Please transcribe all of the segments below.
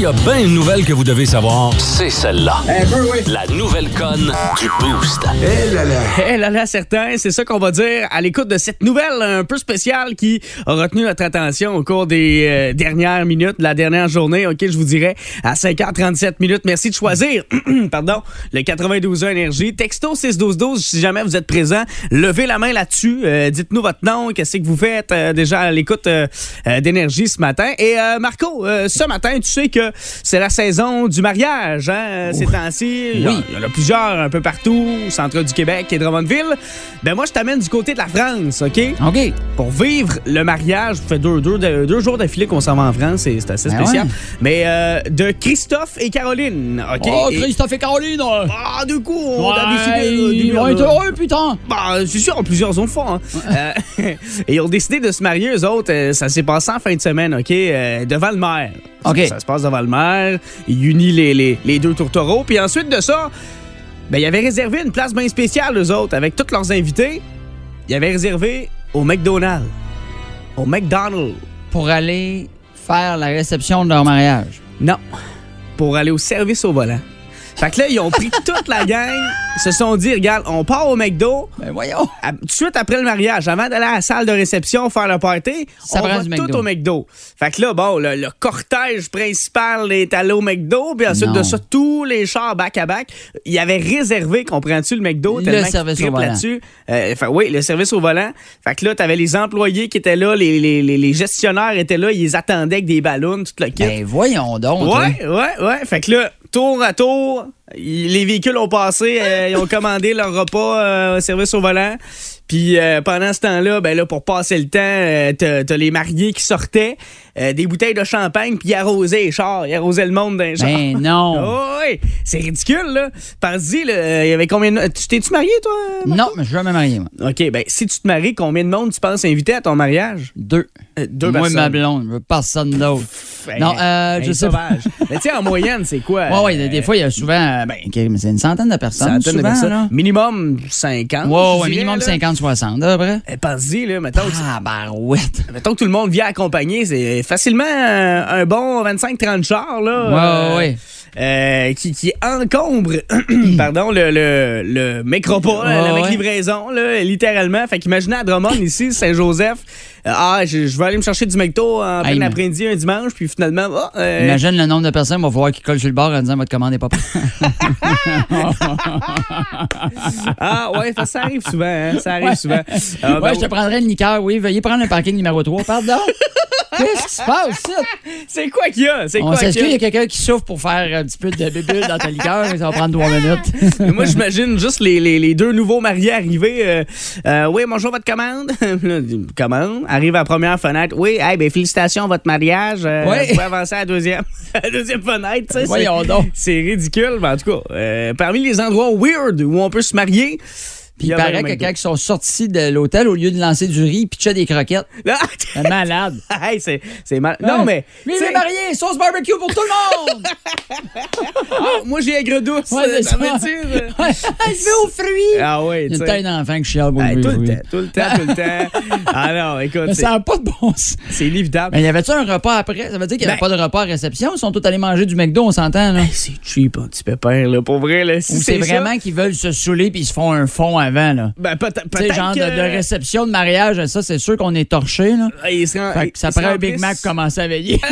Il y a bien une nouvelle que vous devez savoir. C'est celle-là. La nouvelle conne du Boost. Eh là là, certain, c'est ça qu'on va dire à l'écoute de cette nouvelle un peu spéciale qui a retenu notre attention au cours des euh, dernières minutes, de la dernière journée, ok, je vous dirais, à 5h37 minutes. Merci de choisir, pardon, le 92 énergie. Texto 61212, si jamais vous êtes présent, levez la main là-dessus, Euh, dites-nous votre nom, qu'est-ce que vous faites euh, déjà à l'écoute d'énergie ce matin. Et euh, Marco, euh, ce matin, tu sais que c'est la saison du mariage, hein, ces temps-ci. Il y a- il y en a plusieurs un peu partout, au centre du Québec et Drummondville. Ben moi, je t'amène du côté de la France, OK? OK. Pour vivre le mariage, ça fait deux, deux, deux, deux jours d'affilée qu'on s'en va en France, c'est c'est assez Ben spécial. ouais. Mais euh, de Christophe et Caroline, OK? Oh, Et- Christophe et Caroline! Ah, du coup, on a décidé de- ils vont être heureux, putain! Bah, c'est sûr, plusieurs fond. hein. Euh, et ils ont décidé de se marier, eux autres. euh, ça s'est passé en fin de semaine, OK? euh, devant le maire. OK. Ça, se passe devant le maire. Il unit les, les, les deux tourtereaux. Puis ensuite de ça, ben, il avait réservé une place bien spéciale, eux autres, avec tous leurs invités. Il avait réservé au McDonald's. Au McDonald's. Pour aller faire la réception de leur mariage? Non. Pour aller au service au volant. Fait que là, ils ont pris toute la gang. Ils se sont dit, regarde, on part au McDo. Ben voyons! À- tout de suite après le mariage, avant d'aller à la salle de réception faire le party, Ça on prend va tout McDo. au McDo. Fait que là, bon, le, le cortège principal est allé au McDo, puis ensuite Non. de ça, tous les chars back-à-back, il avait réservé, comprends-tu, le McDo, Le tellement service au volant. là-dessus. Euh, fait, oui, le service au volant. Fait que là, t'avais les employés qui étaient là, les, les- les- les gestionnaires étaient là, ils les attendaient avec des ballons, tout le kit. Ben voyons donc! toi. Ouais, ouais, ouais. Fait que là, tour à tour, les véhicules ont passé, euh, ils ont commandé leur repas euh, au service au volant. Puis euh, pendant ce temps-là, ben là, pour passer le temps, euh, t'as les mariés qui sortaient, des bouteilles de champagne, puis ils arrosaient les chars, ils arrosaient le monde d'un char. Ben non! Oh, ouais, c'est ridicule, là. Euh, il y avait combien de... Tu t'es-tu marié, toi? Marco? Non, mais je suis jamais marié, moi. OK, ben si tu te maries, combien de monde tu penses inviter à ton mariage? Deux. Euh, deux moi personnes. ma blonde, je veux personne d'autre. Ben, non, euh, ben, je sais pas. Mais tu sais, en moyenne, c'est quoi? Ouais, ouais, des fois, il y a souvent. euh, Ben, OK, mais c'est une centaine de personnes. Centaines de souvent, personnes. là. Minimum 50. Ouais, je ouais, dirais, minimum là. 50-60, à peu près. Eh, Pense-y, là, mettons, que- Ah, barouette. mettons que tout le monde vient accompagner, c'est facilement un, un bon 25-30 chars, là. Ouais, euh, ouais. euh, qui, qui encombre pardon, le, le, le mécropole, Ouais, la ouais. mec-livraison, là, littéralement. Fait qu'imaginez à Drummond, ici, Saint-Joseph, euh, ah, je, je vais aller me chercher du McDo en plein mais- après-midi un dimanche, puis finalement, ah, euh, Imagine le nombre de personnes qui vont falloir qu'ils collent sur le bord en disant votre commande n'est pas prête. ah, ouais, ça, ça arrive souvent, hein, ça arrive souvent. Ah, ben, ouais, je te prendrais le liqueur, oui. Veuillez prendre le parking numéro 3. Pardon? Qu'est-ce qui se passe, ça? c'est quoi qu'il y a? C'est On quoi qu'il y s'excuse, a? il y a quelqu'un qui souffre pour faire un petit peu de bébule dans ta liqueur, mais ça va prendre trois minutes. Mais Moi, j'imagine juste les, les- les deux nouveaux mariés arriver. euh, euh, oui, bonjour, votre commande. Là, commande. Arrive à la première fenêtre. Oui, hey, ben, félicitations, votre mariage. Euh, Ouais. Vous pouvez avancer à la deuxième, à la deuxième fenêtre. Voyons donc. C'est ridicule, mais en tout cas, euh, parmi les endroits weird où on peut se marier. Puis il y a paraît que quand ils sont sortis de l'hôtel, au lieu de lancer du riz, ils pitchaient des croquettes. Un malade. hey, c'est mal. Non, mais. Lui, il est sais, marié, sauce barbecue pour tout le monde! ah, moi, j'ai aigre douce. Ouais, ça veut dire. euh, Ouais, il se fait aux fruits! Ah, Il y tu a une sais. taille d'enfant que je chiale pour Hey, tout le temps, tout le temps, tout le temps. Ah non, écoute, Mais c'est- ça n'a pas de bon sens. c'est inévitable. Mais y avait-tu un repas après? Ça veut dire qu'il n'y avait Ben- pas de repas à réception? Ils sont tous allés manger du McDo, on s'entend, là? Hey, c'est cheap, un petit pépère, là, pour vrai. Là. Si Ou c'est vraiment qu'ils veulent se saouler puis ils se font un fond avant, là? Ben, peut- Tu sais, peut-être genre que... de, de réception de mariage, ça, c'est sûr qu'on est torché, là. Se Fait que ça se prend un Big Mac pour commencer à veiller.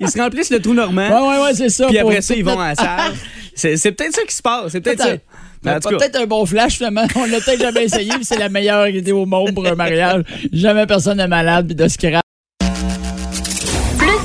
Ils se remplissent le trou normand, ouais, ouais, ouais, c'est ça. puis après ça, ils vont à la salle. C'est peut-être ça qui se passe. C'est peut-être ça. Peut-être. Mais Mais un bon flash, finalement. On l'a peut-être jamais essayé, puis c'est la meilleure idée au monde pour un mariage. Jamais personne n'est malade, puis de scrap.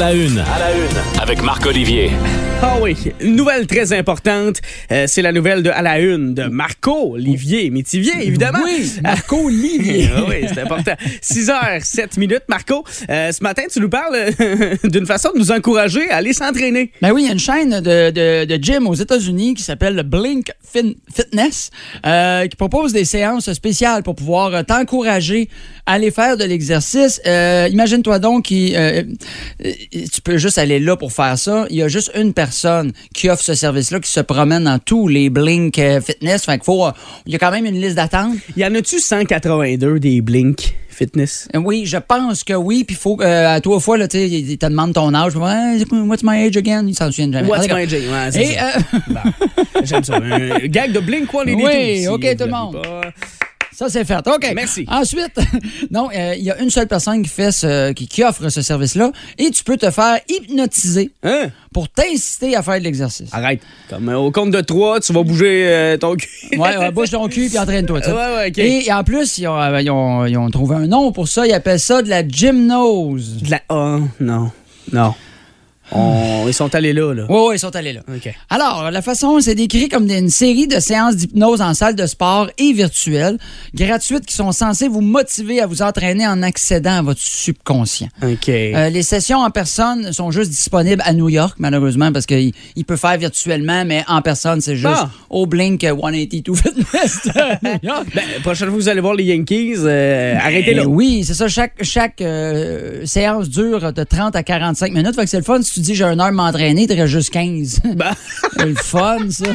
la une. À la une. Avec Marc Olivier. Ah oui, une nouvelle très importante, euh, c'est la nouvelle de à la une de Marco Olivier Métivier, évidemment. Oui, Marco Olivier. Ah oui, c'est important. 6 h 7 minutes, Marco. euh, ce matin, tu nous parles euh, d'une façon de nous encourager à aller s'entraîner. Ben oui, il y a une chaîne de, de, de gym aux États-Unis qui s'appelle Blink Fin- Fitness euh, qui propose des séances spéciales pour pouvoir t'encourager à aller faire de l'exercice. Euh, Imagine-toi donc qu'il euh, tu peux juste aller là pour faire ça. Il y a juste une personne qui offre ce service-là qui se promène dans tous les Blink euh, Fitness. Fait qu'il faut, euh, il y a quand même une liste d'attente. Y en a-tu 182 des Blink Fitness? Euh, Oui, je pense que oui. Puis il faut euh, à toi fois, là, tu sais, il il te demande ton âge. What's my age again? Il s'en souvient jamais. What's my J? Ouais, c'est ça. euh, Bon, J'aime ça. Un gag de Blink 182. Oui, OK, tout le monde. pas. Ça, c'est fait. OK. Merci. Ensuite, non, euh, il y a une seule personne qui fait ce, qui, qui offre ce service-là et tu peux te faire hypnotiser Hein? pour t'inciter à faire de l'exercice. Arrête. Comme euh, au compte de 3, tu vas bouger euh, ton cul. Ouais, ouais, bouge ton cul puis entraîne-toi. Ouais, ouais, OK. Et en plus, ils ont, ils, ont, ils ont trouvé un nom pour ça. Ils appellent ça de la gymnose. De la... Oh, non. Non. On- Ils sont allés là, là. Oui, oui, ils sont allés là. OK. Alors, la façon, c'est décrit comme une série de séances d'hypnose en salle de sport et virtuelles, gratuites, qui sont censées vous motiver à vous entraîner en accédant à votre subconscient. OK. Euh, les sessions en personne sont juste disponibles à New York, malheureusement, parce qu'il il peut faire virtuellement, mais en personne, c'est juste Ah. au Blink 182 Fitness de New York. Ben, prochaine fois vous allez voir les Yankees, euh, arrêtez là. Eh oui, c'est ça. Chaque, chaque euh, séance dure de 30 à 45 minutes. Fait que c'est le fun. Si tu dis j'ai une heure à m'entraîner, tu juste 15. Ben, c'est le fun, ça.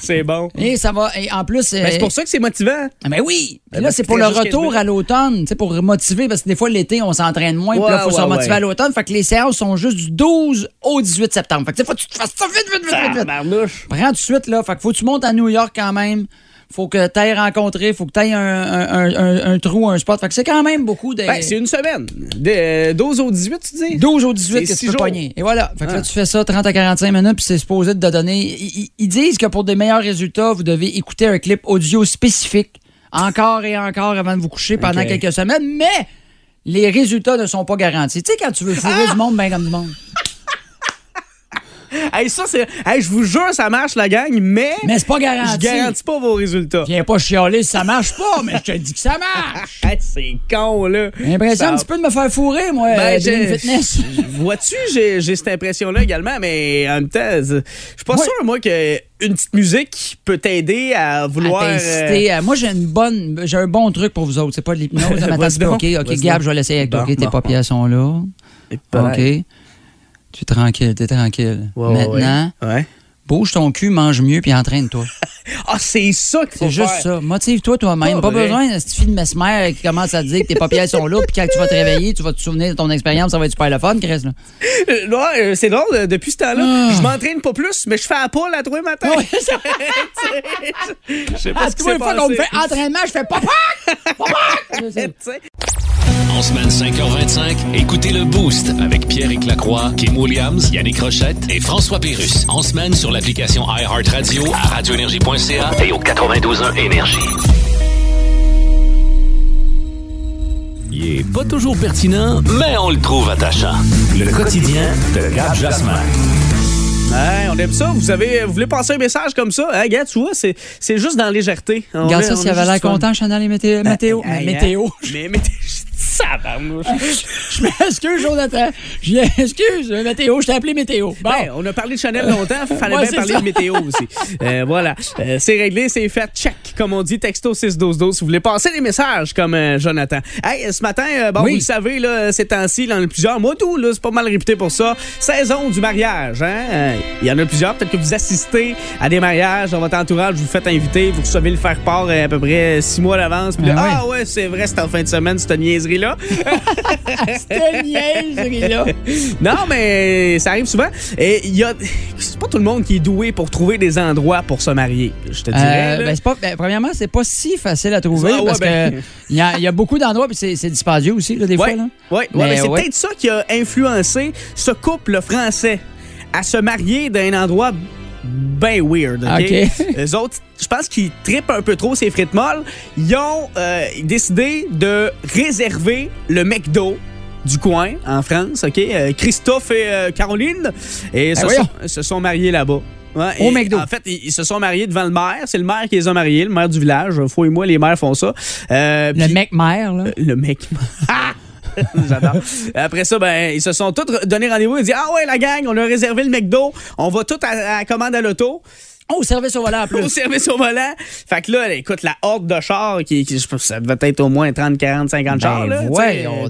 c'est bon. Et ça va. Et en plus. Ben, c'est pour ça que c'est motivant. Ah, Ben oui. Ben, là, c'est pour le retour à l'automne, tu sais, pour motiver, parce que des fois, l'été, on s'entraîne moins, puis là, il faut Ouais, se ouais. à l'automne. Fait que les séances sont juste du 12 au 18 septembre. Fait que, faut que tu te fasses ça vite, vite, vite, vite, vite. Prends tout de suite, là. Fait que faut que tu montes à New York quand même. Faut que tu ailles rencontrer, faut que tu ailles un, un, un- un- un trou, un spot. Fait que c'est quand même beaucoup de. Ben, c'est une semaine. De, euh, 12 au 18, tu dis? 12 au 18 C'est que six tu peux jours. pogner. Et voilà. Fait que là, Ah. tu fais ça 30 à 45 minutes, puis c'est supposé de te donner. Ils, disent que pour des meilleurs résultats, vous devez écouter un clip audio spécifique encore et encore avant de vous coucher pendant quelques semaines, mais les résultats ne sont pas garantis. Tu sais, quand tu veux fourrer Ah! du monde, ben comme du monde. Hey, ça, c'est. Hey, je vous jure, ça marche, la gang, mais. Mais c'est pas garanti. je garantis pas vos résultats. Viens pas chialer si ça marche pas, mais je te dis que ça marche. Hey, c'est con, là. J'ai l'impression Ça- un petit peu de me faire fourrer, moi, Ben, euh, j'ai- Fitness. Vois-tu, j'ai cette impression-là également, mais en même temps, je suis pas Ouais. sûr, moi, que une petite musique peut t'aider à vouloir. à t'inciter. Euh, Moi, j'ai une bonne, j'ai un bon truc pour vous autres. C'est pas de l'hypnose. OK, OK, Gab, je vais l'essayer avec toi. OK, tes bon, paupières sont là. Euh, OK. Tu es tranquille, t'es tranquille. Ouais, Maintenant, ouais. Ouais. bouge ton cul, mange mieux, puis entraîne-toi. Ah, c'est ça qu'il faut C'est juste faire. ça. Motive-toi toi-même. Pas besoin de cette fille de mesmer qui commence à te dire que tes paupières sont là, puis quand tu vas te réveiller, tu vas te souvenir de ton expérience, ça va être super le fun, Chris. Là. Euh, euh, c'est drôle, euh, depuis ce temps-là, Ah. je m'entraîne pas plus, mais je fais à poule à les matins. Ça- Je sais pas À ce qui fois qu'on me fait entraînement, je fais papa! Papa! En semaine 5h25, écoutez le Boost avec Pierre Lacroix, Kim Williams, Yannick Rochette et François Pérus. En semaine sur l'application iHeartRadio à radioénergie.ca et au 92.1 Énergie. Il est pas toujours pertinent, mais on le trouve attachant. Le quotidien de Gab Jasmin. Ouais, on aime ça. Vous avez, vous voulez passer un message comme ça? Hein, gars, tu vois, c'est, c'est juste dans légèreté. On Regarde ça, on s'il avait l'air content, Chanel et météo. Hey, météo. Mais météo. Je m'excuse, Jonathan. Je m'excuse, météo. Je t'ai appelé météo. Bon. Ben, on a parlé de Chanel longtemps, fallait Ouais, bien c'est parler ça. de météo aussi. Euh, voilà, Euh, c'est réglé, c'est fait, check, comme on dit, texto 61212 si vous voulez passer des messages comme euh, Jonathan. Hey, ce matin, euh, bon, Oui. vous le savez, là, ces temps-ci, il y en a plusieurs. Moi, tout, c'est pas mal réputé pour ça. Saison du mariage, hein? Euh, Il y en a plusieurs. Peut-être que vous assistez à des mariages dans votre entourage, vous vous faites inviter, vous recevez le faire-part euh, à peu près six mois d'avance. Là, Ah ouais, c'est vrai, c'est en fin de semaine, cette niaiserie-là. C'était niaiserie-là. Non, mais ça arrive souvent. Et il y a. C'est pas tout le monde qui est doué pour trouver des endroits pour se marier. Je te dirais. Euh, là. ben, pas, ben, premièrement, c'est pas si facile à trouver Ah ouais, parce ben- que il y, a- il y a beaucoup d'endroits puis c'est dispendieux aussi là, des ouais, fois. Là. ouais, Mais c'est peut-être ça qui a influencé ce couple français à se marier dans un endroit ben weird. OK? OK. Eux autres, je pense qu'ils trippent un peu trop ces frites molles. Ils ont euh, décidé de réserver le McDo du coin, en France, OK? Euh, Christophe et euh, Caroline. Et Ben se, sont, se sont mariés là-bas. Ouais, Au et McDo. En fait, ils, ils se sont mariés devant le maire. C'est le maire qui les a mariés, le maire du village. Fouille-moi, les maires font ça. Euh, Le mec mère, là. le mec. Ah! J'adore. Après ça, ben, ils se sont tous donné rendez-vous. Ils ont dit Ah ouais, la gang, on a réservé le McDo. On va tout à, à la commande à l'auto. Oh, service au volant en Au plus. service au volant. Fait que là, écoute, la horde de chars, qui, ça devait être au moins 30, 40, 50 chars. Là, donc.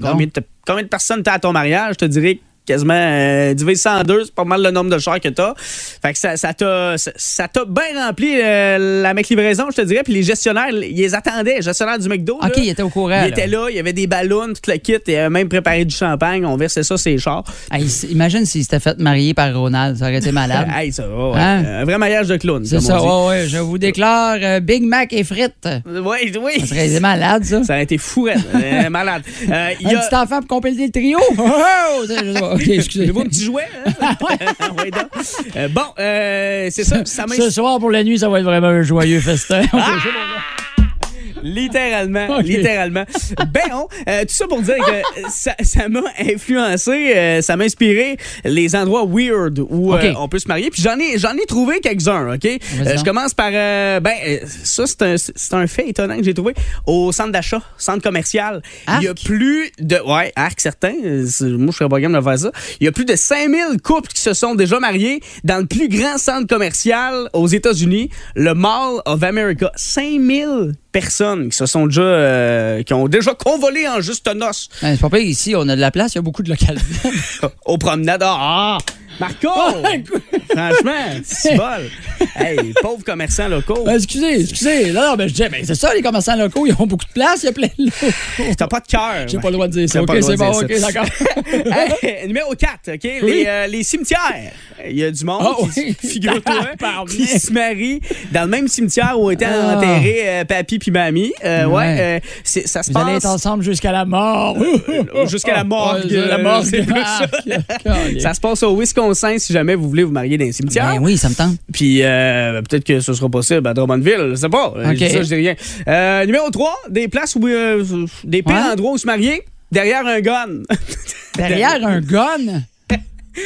combien, de, combien de personnes t'as à ton mariage? Je te dirais quasiment euh, divisé 102, c'est pas mal le nombre de chars que t'as. Fait que ça ça t'a ça- ça t'a bien rempli euh, la McLivraison, je te dirais. Puis les gestionnaires, ils les attendaient, les gestionnaires du McDo. OK, là. il était au courant. Il là. était là, il y avait des ballons, tout le kit, il avait même préparé du champagne, on versait ça les chars. Hey, imagine s'il s'était fait marier par Ronald. Ça aurait été malade. Hey, ça, va, ouais. Hein? Un vrai mariage de clown. C'est ça, ouais, ouais. Je vous déclare euh, Big Mac et frites. Ça. Oui, oui. serait été malade, ça. Ça a été fou, euh, malade. Euh, y Un a... petit enfant pour compléter le trio. Oh, OK, excusez. Un petit jouet? Hein? Ouais, donc. Euh, bon, euh, c'est ça. Ce soir, pour la nuit, ça va être vraiment un joyeux festin. Ah! Littéralement, littéralement. Ben, on, euh, tout ça pour dire que ça m'a influencé, euh, ça m'a inspiré les endroits weird où euh, on peut se marier. Puis j'en ai, j'en ai trouvé quelques-uns, OK? Je commence par, ben, ça, c'est un, c'est un fait étonnant que j'ai trouvé. Au centre d'achat, centre commercial, il y a plus de, ouais, arc certain, moi je serais pas game de faire ça. Il y a plus de 5000 couples qui se sont déjà mariés dans le plus grand centre commercial aux États-Unis, le Mall of America. 5000 personnes qui se sont déjà, euh, qui ont déjà convolé en juste noces Ben, c'est pas pire, ici, on a de la place, il y a beaucoup de localités. aux promenades. Ah! Marco! Franchement, c'est bol. Hey, pauvres commerçants locaux. Ben, excusez, excusez. Non, non, ben, je disais, ben, c'est ça, les commerçants locaux, ils ont beaucoup de place, il y a plein de. T'as pas de cœur. J'ai pas le droit de dire ça. OK, pas le droit c'est de bon, dire OK, ça. d'accord. Hey, numéro 4, OK? Les, euh, les cimetières. Il y a du monde Ah oui. figure-toi, qui se marie dans le même cimetière où étaient Ah. enterrés euh, papy puis mamie. Euh, ouais, euh, ça se Vous allez passe être ensemble jusqu'à la mort. jusqu'à la morgue. Ouais, la morgue. C'est plus ça. Ah, Ça se passe au Wisconsin si jamais vous voulez vous marier dans un cimetière. Ben oui, ça me tente. Puis euh, peut-être que ce sera possible à Drummondville, je sais pas. Euh, OK. Je dis ça, je dis rien. Euh, numéro 3, des places où euh, des pires Ouais. endroits où se marier, derrière un gun. Derrière un gun?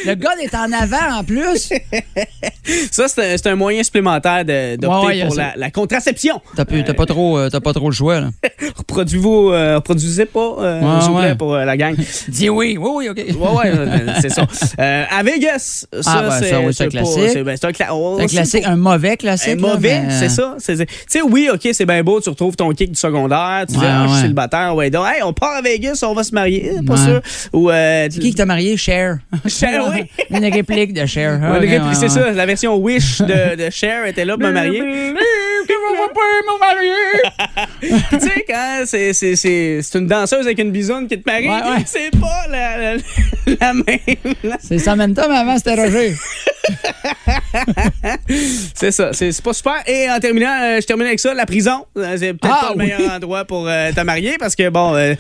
Le gun est en avant en plus. Ça, c'est un, moyen supplémentaire d'opter Ouais, ouais, pour la, la contraception. T'as t'as pas, trop, euh, t'as pas trop le choix, là. Reproduisez-vous, euh, reproduisez pas, euh, Ouais, s'il vous plaît, ouais. pour euh, la gang. Dis oui, oui, oui, OK. Ouais, ouais, euh, c'est ça. À Vegas, ça, Ah, ben, c'est oui, un pas- classique. c'est ben, un, cla- oh, classique, un mauvais classique. Un mauvais, mais, c'est ça. Tu sais, oui, OK, c'est bien beau, tu retrouves ton kick du secondaire, tu dis, ah, je suis célibataire, ouais, donc, hey, on part à Vegas, on va se marier. Pas sûr. Ou, C'est qui qui t'a marié? Cher. Cher, oui. Une réplique de Cher. Ouais, Ah, ouais, c'est ouais. ça, la version Wish de, de Cher était là pour me marier. Tu sais, quand c'est, c'est, c'est, c'est une danseuse avec une bisoune qui te marie, c'est pas la, la, la même. C'est Samantha, mais avant, c'était Roger. C'est ça, c'est, pas super. Et en terminant, euh, je termine avec ça, la prison. Euh, C'est peut-être Ah, pas le meilleur endroit pour euh, te marier parce que, bon, euh,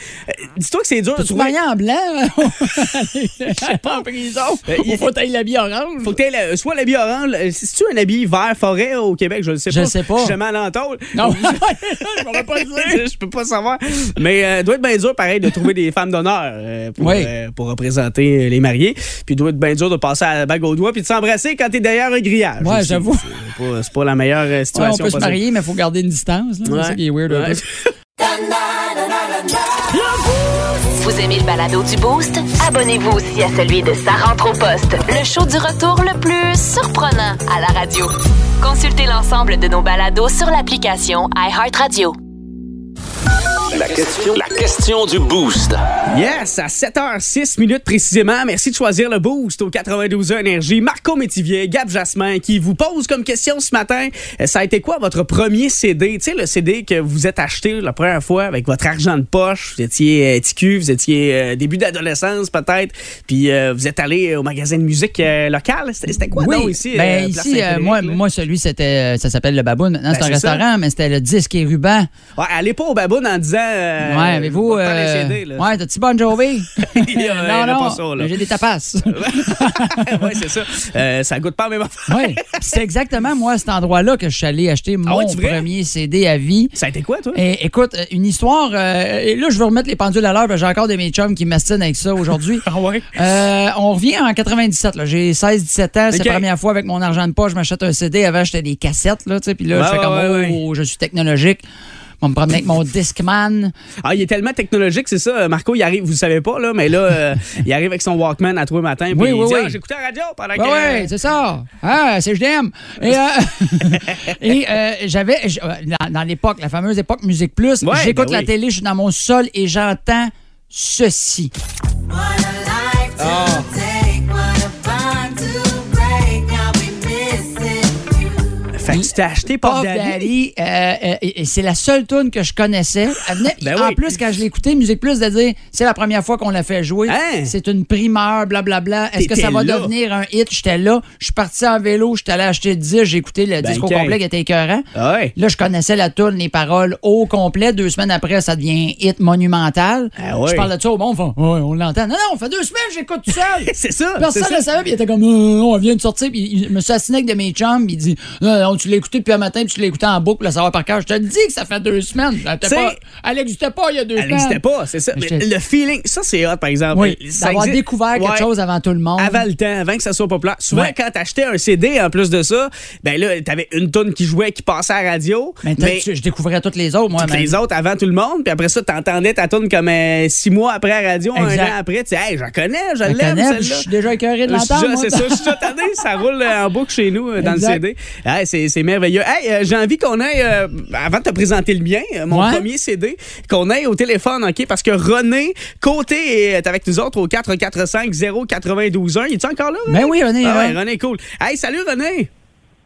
dis-toi que c'est dur de Tu te marier en blanc? Je pas en prison. Euh, il- faut tailler l'habit orange. Faut que t'aies le- soit l'habit orange. Si tu un habit vert forêt au Québec, je le sais Je pas. le sais pas. Je suis jamais allé en tôle. Non, je m'aurais pas dit. je peux pas savoir. Mais doit être bien dur, pareil, de trouver des femmes d'honneur pour, Oui. pour représenter les mariés. Puis doit être bien dur de passer à la bague au doigt puis de s'embrasser quand t'es derrière un grillage. Ouais, j'avoue. C'est pas, pas la meilleure euh, Ouais, on situation peut se marier, mais il faut garder une distance. là. Ouais. C'est ça qui est weird. Ouais. Vous aimez le balado du Boost? Abonnez-vous aussi à celui de Sa rentre au poste, le show du retour le plus surprenant à la radio. Consultez l'ensemble de nos balados sur l'application iHeartRadio. La question, la question du boost. Yes, à 7h06 minutes précisément. Merci de choisir le boost au 92 Énergie. Marco Métivier, Gab Jasmin qui vous pose comme question ce matin. euh, Ça a été quoi votre premier CD? Tu sais, le CD que vous êtes acheté la première fois avec votre argent de poche. Vous étiez euh, TQ, vous étiez euh, début d'adolescence peut-être. Puis euh, vous êtes allé au magasin de musique euh, local. C'était quoi Oui, donc ici? ben euh, ici, euh, moi, là? moi, celui, c'était, ça s'appelle le Baboun. Maintenant, c'est Ben, un c'est ça. restaurant, mais c'était le disque et ruban. Ouais, allez pas au baboune en disant euh, ouais, mais vous. euh, là. ouais, t'as-tu Bon Jovi? Ça, là. J'ai des tapas. ouais, c'est ça. Euh, ça goûte pas la même affaire. Oui, c'est exactement moi à cet endroit-là que je suis allé acheter mon Ah ouais, vrai? premier CD à vie. Ça a été quoi, toi? Et, écoute, euh, une histoire. euh, et là, je veux remettre les pendules à l'heure. parce que J'ai encore des mes chums qui m'astinent avec ça aujourd'hui. Ah ouais? Euh, on revient en 97. là. J'ai 16-17 ans. C'est la première fois avec mon argent de poche, je m'achète un CD. Avant, j'étais des cassettes. Là, tu sais, puis là, Ouais, je fais ouais, comme ouais, oh, je suis technologique. On me promener avec mon Discman. Ah, il est tellement technologique, c'est ça. Marco, il arrive, vous le savez pas, là, mais là, euh, il arrive avec son Walkman à tous les matins. Puis Oui, il oui, dit, oui. Ah, j'écoutais la radio pendant Ouais, que. ouais, c'est ça. Ah, c'est JDM. Et, euh, et euh, j'avais, euh, dans, dans l'époque, la fameuse époque Musique Plus, Ouais, j'écoute ben la oui. télé, je suis dans mon sol et j'entends ceci. Fait tu t'es acheté Pop Daddy. Euh, euh, et- c'est la seule tune que je connaissais. Ben en plus, quand je l'ai écouté, Musique Plus, de dire c'est la première fois qu'on l'a fait jouer. Hein? C'est une primeur, blablabla. Est-ce que ça va devenir un hit? J'étais là. Je suis parti en vélo, j'étais allé acheter le disque, j'ai écouté le Ben, disque au complet qui était écœurant. Ah. Là, je connaissais la tune, les paroles au complet. Deux semaines après, ça devient hit monumental. Ah. Je parle de ça au bon, on l'entend. Non, non, on fait deux semaines, j'écoute tout seul. C'est ça. Personne ne savait, puis il était comme, Euh, on vient de sortir, puis il me suis assigné avec de mes chums, il dit, non, non, tu l'as écouté depuis un matin, puis tu l'as écouté en boucle, le savoir par cœur. Je te le dis que ça fait deux semaines. Elle elle n'existait pas il y a deux Elle semaines. n'existait pas, c'est ça. Mais le feeling, ça, c'est hot, par exemple. Oui, Ça d'avoir découvert quelque Ouais. chose avant tout le monde. Avant le temps, avant que ça soit populaire. Souvent, Ouais. quand t'achetais un CD en plus de ça, ben là, t'avais une tonne qui jouait, qui passait à la radio. Mais, tu- je découvrais toutes les autres, moi. toutes mais- les autres avant tout le monde, puis après ça, t'entendais ta tune comme euh, six mois après à la radio, Exact. un an après, tu sais, hey, je la connais, je l'aime, celle-là. Je suis déjà écœuré de l'entendre. C'est ça, je suis ça roule en boucle chez nous euh, dans Exact. le CD. Hey, c'est, c'est merveilleux. Hey, euh, j'ai envie qu'on aille, euh, avant de te présenter le mien, euh, mon Ouais. premier CD, qu'on aille au téléphone, OK? Parce que René Côté est avec nous autres au 445 092 1. Il est encore là? Ben oui, René, Ah ouais. René, cool. Hey, salut René!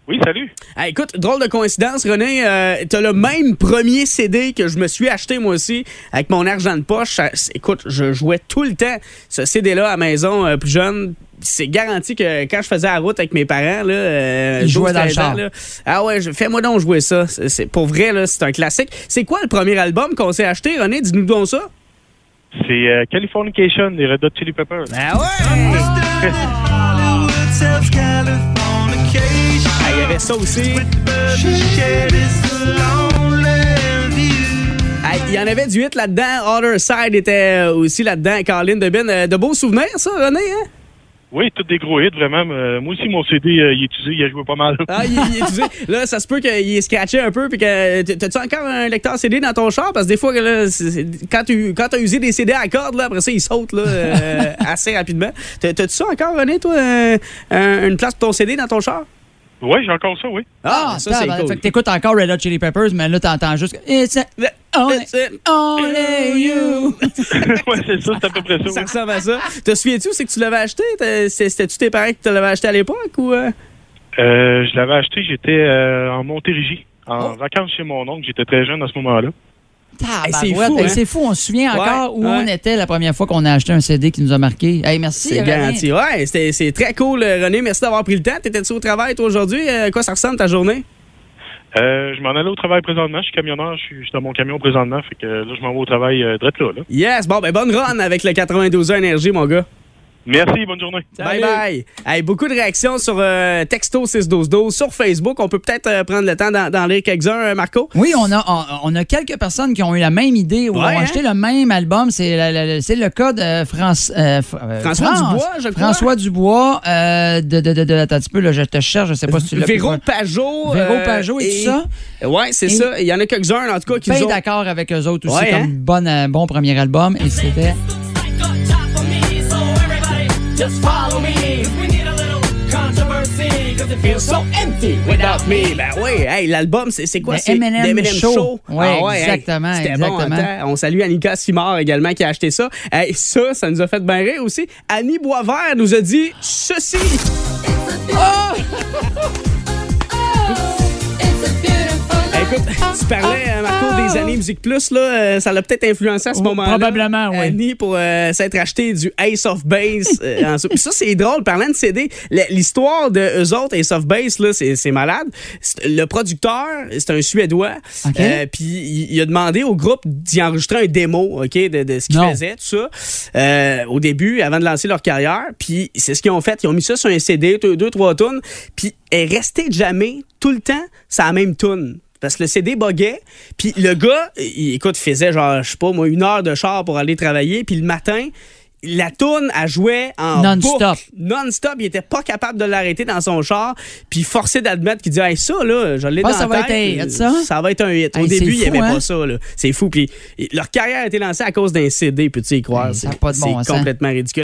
Oui, salut. Hey, écoute, drôle de coïncidence, René. Euh, T'as le même premier CD que je me suis acheté moi aussi avec mon argent de poche. Écoute, je jouais tout le temps ce CD-là à la maison euh, plus jeune. C'est garanti que quand je faisais la route avec mes parents, là, euh, Ils jouaient 12, dans le 13 ans, char. là, ah ouais, je- fais-moi donc jouer ça. C'est, c'est- pour vrai, là, c'est un classique. C'est quoi le premier album qu'on s'est acheté, René? Dis-nous donc ça. C'est euh, Californication des Red Hot Chili Peppers. Ah ouais! Il y avait ça aussi. Il y en avait du 8 là-dedans. Other Side était aussi là-dedans. Caroline Debin. Euh, De beaux souvenirs, ça, René? Hein? Oui, tous des gros hits, vraiment. Euh, moi aussi, mon CD, euh, il est utilisé, il a joué pas mal. Ah, il, est utilisé. Là, ça se peut qu'il est scratché un peu. Puis que. T'as-tu encore un lecteur CD dans ton char? Parce que des fois, là, quand tu quand as usé des CD à cordes, là, après ça, ils sautent là, euh, assez rapidement. T'as- T'as-tu ça encore, René, toi? un- une place pour ton CD dans ton char? Oui, j'ai encore ça, oui. Ah, ça, c'est tabarnak. cool. Fait que t'écoutes encore Red Hot Chili Peppers, mais là, t'entends juste. It's a- only, only you. ouais, c'est ça, c'est à peu près ça. Ça oui. ressemble à ça. Te souviens-tu où c'est que tu l'avais acheté? C'était-tu tes parents qui te l'avaient acheté à l'époque ou. euh? Euh, je l'avais acheté, j'étais euh, en Montérégie, en Oh. vacances chez mon oncle. J'étais très jeune à ce moment-là. C'est fou, hein? C'est fou, on se souvient Ouais, encore où ouais. on était la première fois qu'on a acheté un CD qui nous a marqué. Hey, merci. C'est garanti. Ouais, c'était- c'est très cool, euh, René. Merci d'avoir pris le temps. T'étais-tu au travail, toi, aujourd'hui? Euh, quoi ça ressemble ta journée? Euh, je m'en allais au travail présentement. Je suis camionneur, je suis, je suis dans mon camion présentement. Fait que là, je m'en vais au travail euh, direct là, là. Yes, bon, ben bonne run avec le 92 ans énergie, mon gars. Merci, bonne journée. Bye bye. Hey, beaucoup de réactions sur euh, texto 61212 sur Facebook. On peut peut-être euh, prendre le temps d'en lire quelques-uns, euh, Marco. Oui, on a, on, on a quelques personnes qui ont eu la même idée ou Ouais, ont hein? acheté le même album. C'est le cas de France, euh, Fr- euh, François France- Dubois, je crois. François Dubois, euh, de, de, de, de- attends un petit peu, là, je te cherche, je sais pas si tu l'as Véro. Pajot. Véro euh, Pajot et, tout ça? Ouais, c'est Et- ça. Il y en a quelques-uns, en tout cas, qui Bien ont... d'accord avec eux autres aussi, Ouais, comme hein? bon, euh, bon premier album. Et c'était. Without me. Ben oui, hey, l'album, c'est c'est quoi? Le C'est M&M M&M Show. Ouais, hey, exactement, C'était bon. exactement. attends. On salue Annika Simard également qui a acheté ça. Hey, ça, ça nous a fait bien rire aussi. Annie Boisvert nous a dit ceci. Hey, écoute, tu parlais, euh, Marco, des années Musique Plus, là, euh, ça l'a peut-être influencé à ce Oh, moment-là. probablement, oui. Annie pour euh, s'être acheté du Ace of Base. euh, ça, c'est drôle, parlant de CD, l'histoire de eux autres, Ace of Base, là, c'est c'est malade. Le producteur, c'est un Suédois, OK. euh, puis il, a demandé au groupe d'y enregistrer un démo, OK, de, de ce qu'ils faisaient, tout ça, au début, avant de lancer leur carrière. Puis c'est ce qu'ils ont fait. Ils ont mis ça sur un CD, deux, trois tonnes, puis elle est restée jamais, tout le temps, c'est la même tune. Parce que le CD buguait. Puis le gars, il, écoute, il faisait genre, je sais pas, moi, une heure de char pour aller travailler. Puis le matin, la toune, elle jouait en Non-stop. Non-stop. Il était pas capable de l'arrêter dans son char. Puis forcé d'admettre qu'il dit, hey, ça, là, je l'ai dans ça la va tête. être un hit, ça? Ça va être un hit. Au Hey, début, il aimait hein? pas ça, là. C'est fou. Puis leur carrière a été lancée à cause d'un CD, peux-tu y croire? Hey, ça a C'est pas de bon c'est complètement ridicule.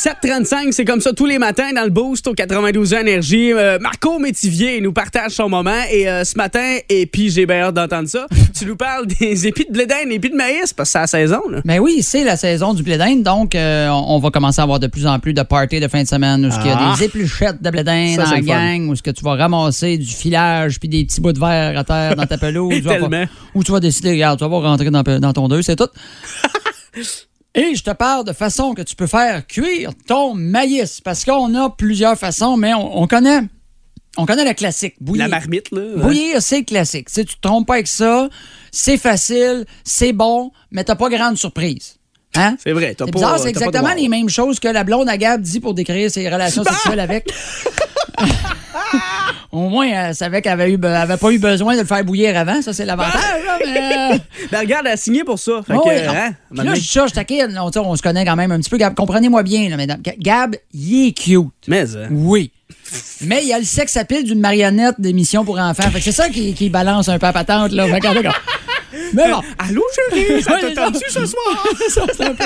7h35, c'est comme ça tous les matins dans le Boost au 92 ans Énergie. Euh, Marco Métivier nous partage son moment et euh, ce matin, et puis j'ai bien hâte d'entendre ça, tu nous parles des épis de blé d'Inde, épis de maïs, parce que c'est la saison. Là. Ben oui, c'est la saison du blé d'Inde, donc euh, on va commencer à avoir de plus en plus de parties de fin de semaine où il y a Ah. des épluchettes de blé d'Inde en fun. gang, où ce que tu vas ramasser du filage puis des petits bouts de verre à terre dans ta pelouse. Ou tu vas décider, regarde, tu vas rentrer dans, dans ton deux, c'est tout. Et je te parle de façon que tu peux faire cuire ton maïs, parce qu'on a plusieurs façons, mais on, on connaît, on connaît la classique. Bouillir. La marmite, là. Bouillir, c'est classique. Tu sais, tu te trompes pas avec ça. C'est facile, c'est bon, mais t'as pas grande surprise. Hein? C'est vrai, t'as bizarre, c'est exactement les mêmes choses que la blonde à Gab dit pour décrire ses relations sexuelles avec. Au moins, elle savait qu'elle avait, eu, avait pas eu besoin de le faire bouillir avant. Ça, c'est l'avantage. là, mais... Ben regarde, elle a signé pour ça. Fait Oh, que, oui, hein, Puis là, je dis ça, je taquine. On, se connaît quand même un petit peu. Gab, comprenez-moi bien, là, mesdames. Gab, il est cute. Mais, hein. Oui. Mais il y a le sexe à pile d'une marionnette d'émission pour enfants. Fait que c'est ça qui, qui balance un peu à patente, là. Fait que. Mais bon. Allô, chérie, ça Ouais, t'a tendu ce soir? Ça, c'est un peu,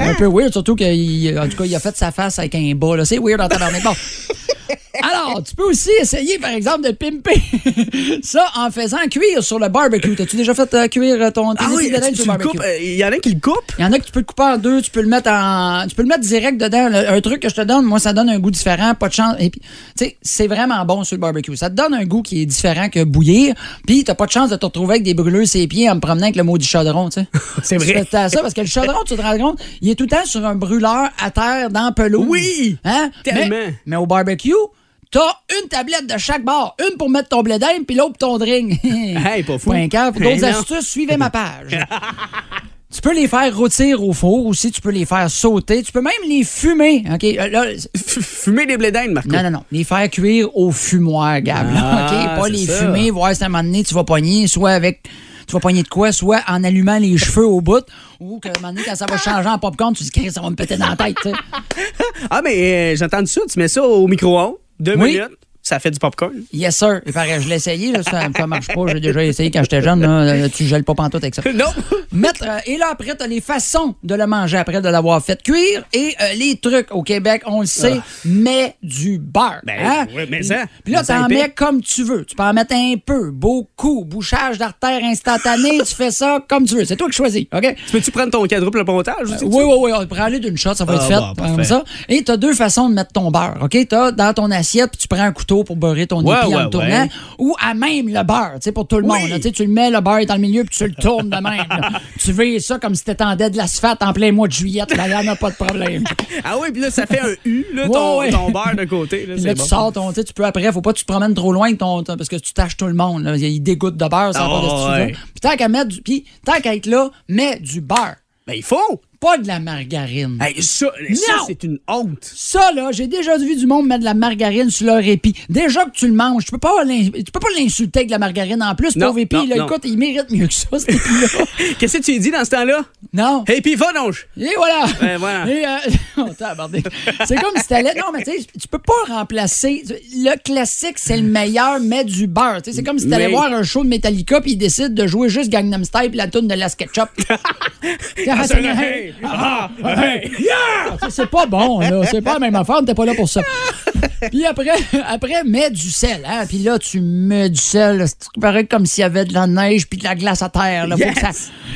un peu weird, surtout qu'il en tout cas, il a fait sa face avec un bas. là. C'est weird en tabarnak. Bon. Alors, tu peux aussi essayer, par exemple, de pimper ça en faisant cuire sur le barbecue. T'as-tu déjà fait euh, cuire ton Ah oui, de tu, sur tu barbecue? coupes? euh, Il y en a qui le coupent? Il y en a que tu peux le couper en deux, tu peux le mettre en. Tu peux le mettre direct dedans. Le- un truc que je te donne, moi, ça donne un goût différent, pas de chance. Et puis, tu sais, c'est vraiment bon sur le barbecue. Ça te donne un goût qui est différent que bouillir. Puis, t'as pas de chance de te retrouver avec des brûleurs ses pieds en me promenant avec le mot du chaudron, tu sais. C'est Tu vrai. t'as ça parce que le chaudron, tu te rends compte, il est tout le temps sur un brûleur à terre dans pelouse. Oui! Hein? Tellement. Mais, mais au barbecue, t'as une tablette de chaque bord. Une pour mettre ton blé d'Inde, puis l'autre pour ton drink. Hey, pas fou. Cœur. Pour d'autres astuces, suivez ma page. Tu peux les faire rôtir au four aussi, tu peux les faire sauter, tu peux même les fumer. OK? Euh, là, Fumer des blés d'Inde, Marco. non, non, non. Les faire cuire au fumoir, Gab. Ah, OK? Pas les ça. fumer, voir si à un moment donné, tu vas pogner, soit avec. Tu vas pogner de quoi, soit en allumant les cheveux au bout, ou qu'à un moment donné, quand ça va changer en popcorn, tu dis, Christ, ça va me péter dans la tête. Ah, mais euh, j'ai entendu ça. Tu mets ça au micro-ondes, deux Oui. minutes, ça fait du popcorn. Yes, sir. Il paraît, je l'ai essayé, là, ça ne marche pas. J'ai déjà essayé quand j'étais jeune, là, Euh, tu gèles pas pantoute avec ça. non! Mettre, euh, et là, après, tu as les façons de le manger après de l'avoir fait cuire. Et euh, les trucs au Québec, on le sait, mets du beurre. Ah. Ben, hein? ouais, mais ça, Puis là, t'en épais. mets comme tu veux. Tu peux en mettre un peu, beaucoup, bouchage d'artère instantané. tu fais ça comme tu veux. C'est toi qui choisis, OK? Peux-tu prendre ton quadruple pontage aussi? Oui, oui, oui. On prend aller d'une shot, ça va être Ah, fait. bon, ça. Et tu as deux façons de mettre ton beurre. OK? Tu as dans ton assiette, puis tu prends un couteau pour beurrer ton Ouais, épi en le tournant. ouais. Ou à même le beurre, tu sais, pour tout le Oui. monde. là. Tu le mets, le beurre est dans le milieu, puis tu le tournes de même. là. tu veux ça comme si t'étendais de l'asphalte en plein mois de juillet. Là, il n'y en a pas de problème. Ah oui, puis là, ça fait un U, là, ton, ton beurre de côté. Là, bon. tu sors ton. Tu peux après, faut pas que tu te promènes trop loin ton, ton- parce que tu tâches tout le monde. Là. Il dégoûte de beurre, ça Ah, va de ce que tu ouais. veux. Puis tant qu'à mettre du. Tant qu'à être là, mets du beurre. Ben, il faut! Pas de la margarine. Hey, ça, ça c'est une honte. Ça, là, j'ai déjà vu du monde mettre de la margarine sur leur épi. Déjà que tu le manges, tu peux pas tu peux pas l'insulter avec de la margarine en plus, Non, pauvre épi. non, là, non. écoute, il mérite mieux que ça, cet épi-là. Qu'est-ce que tu lui dis dans ce temps-là? non. Hey, puis va donc! Et voilà! Ben, voilà. Et, euh, oh, c'est comme si t'allais. Non, mais tu sais, tu peux pas remplacer. Le classique, c'est le meilleur, mais du beurre. C'est comme si t'allais Mais- voir un show de Metallica puis ils décident de jouer juste Gangnam Style puis la tune de la SketchUp. Hey! Ah! Hey! Ça, C'est pas bon, là. C'est pas la même affaire. On n'était pas là pour ça. Puis après, après, mets du sel. Hein? Puis là, tu mets du sel. C'est pareil comme s'il y avait de la neige puis de la glace à terre. Là. Faut Yes! que ça-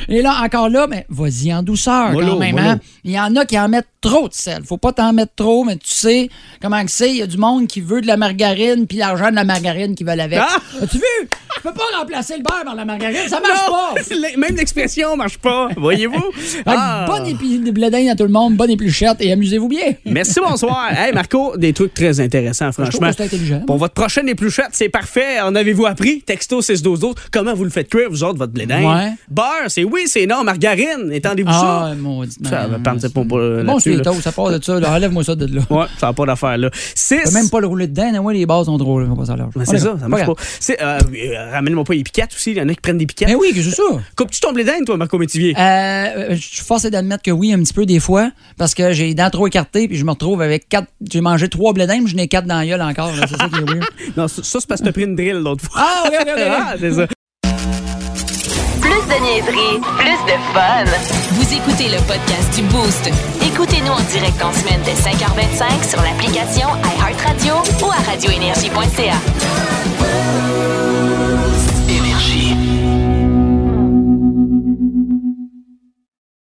Et là, encore là, mais vas-y en douceur Mollo, quand même. Hein? Il y en a qui en mettent trop de sel. Faut pas t'en mettre trop, mais tu sais comment que c'est. Il y a du monde qui veut de la margarine puis l'argent de la margarine qui veulent avec. Ah! As-tu vu? Tu peux pas remplacer le beurre par la margarine. Ça marche Non! pas. Même l'expression marche pas. Voyez-vous? Ah! Bonne d'Inde à tout le monde, bonne épluchette et amusez-vous bien. Merci, bonsoir. Hey, Marco, des trucs très intéressants, trouve franchement. c'est intelligent. Pour votre prochaine épluchette, c'est parfait. En avez-vous appris? Texto 612 Comment vous le faites cuire, vous autres, votre blé d'Inde? Ouais. Beurre, c'est oui, c'est non. Margarine, étendez-vous ça. Ah, maudit. Ça va pour- pour, euh, Bon, c'est tôt, ça part de ça. Enlève-moi ça de là. Ouais, ça n'a pas d'affaire, là. 6. T'as même pas le rouler dedans, ouais, les bases sont drôles. On à l'heure. Mais c'est ça, ça marche pas. Euh, euh, Ramène-moi pas les piquettes aussi. Il y en a qui prennent des piquettes. Mais oui, que c'est ça. Coupes-tu ton blé d'Inde, toi, Marco Métivier? Euh, je suis forcé d'admettre que oui, un petit peu des fois, parce que j'ai les dents trop écartées, puis je me retrouve avec quatre. J'ai mangé trois blé d'Inde, mais j'en ai quatre dans la gueule encore. là. C'est ça qui est weird. Non, ça, ça, c'est parce que t'as pris une drill l'autre fois. Ah, ok, ok, ok. Ah, c'est ça. Plus de niaiserie, plus de fun. Vous écoutez le podcast du Boost. Écoutez-nous en direct en semaine dès 5h25 sur l'application iHeartRadio ou à radioénergie.ca.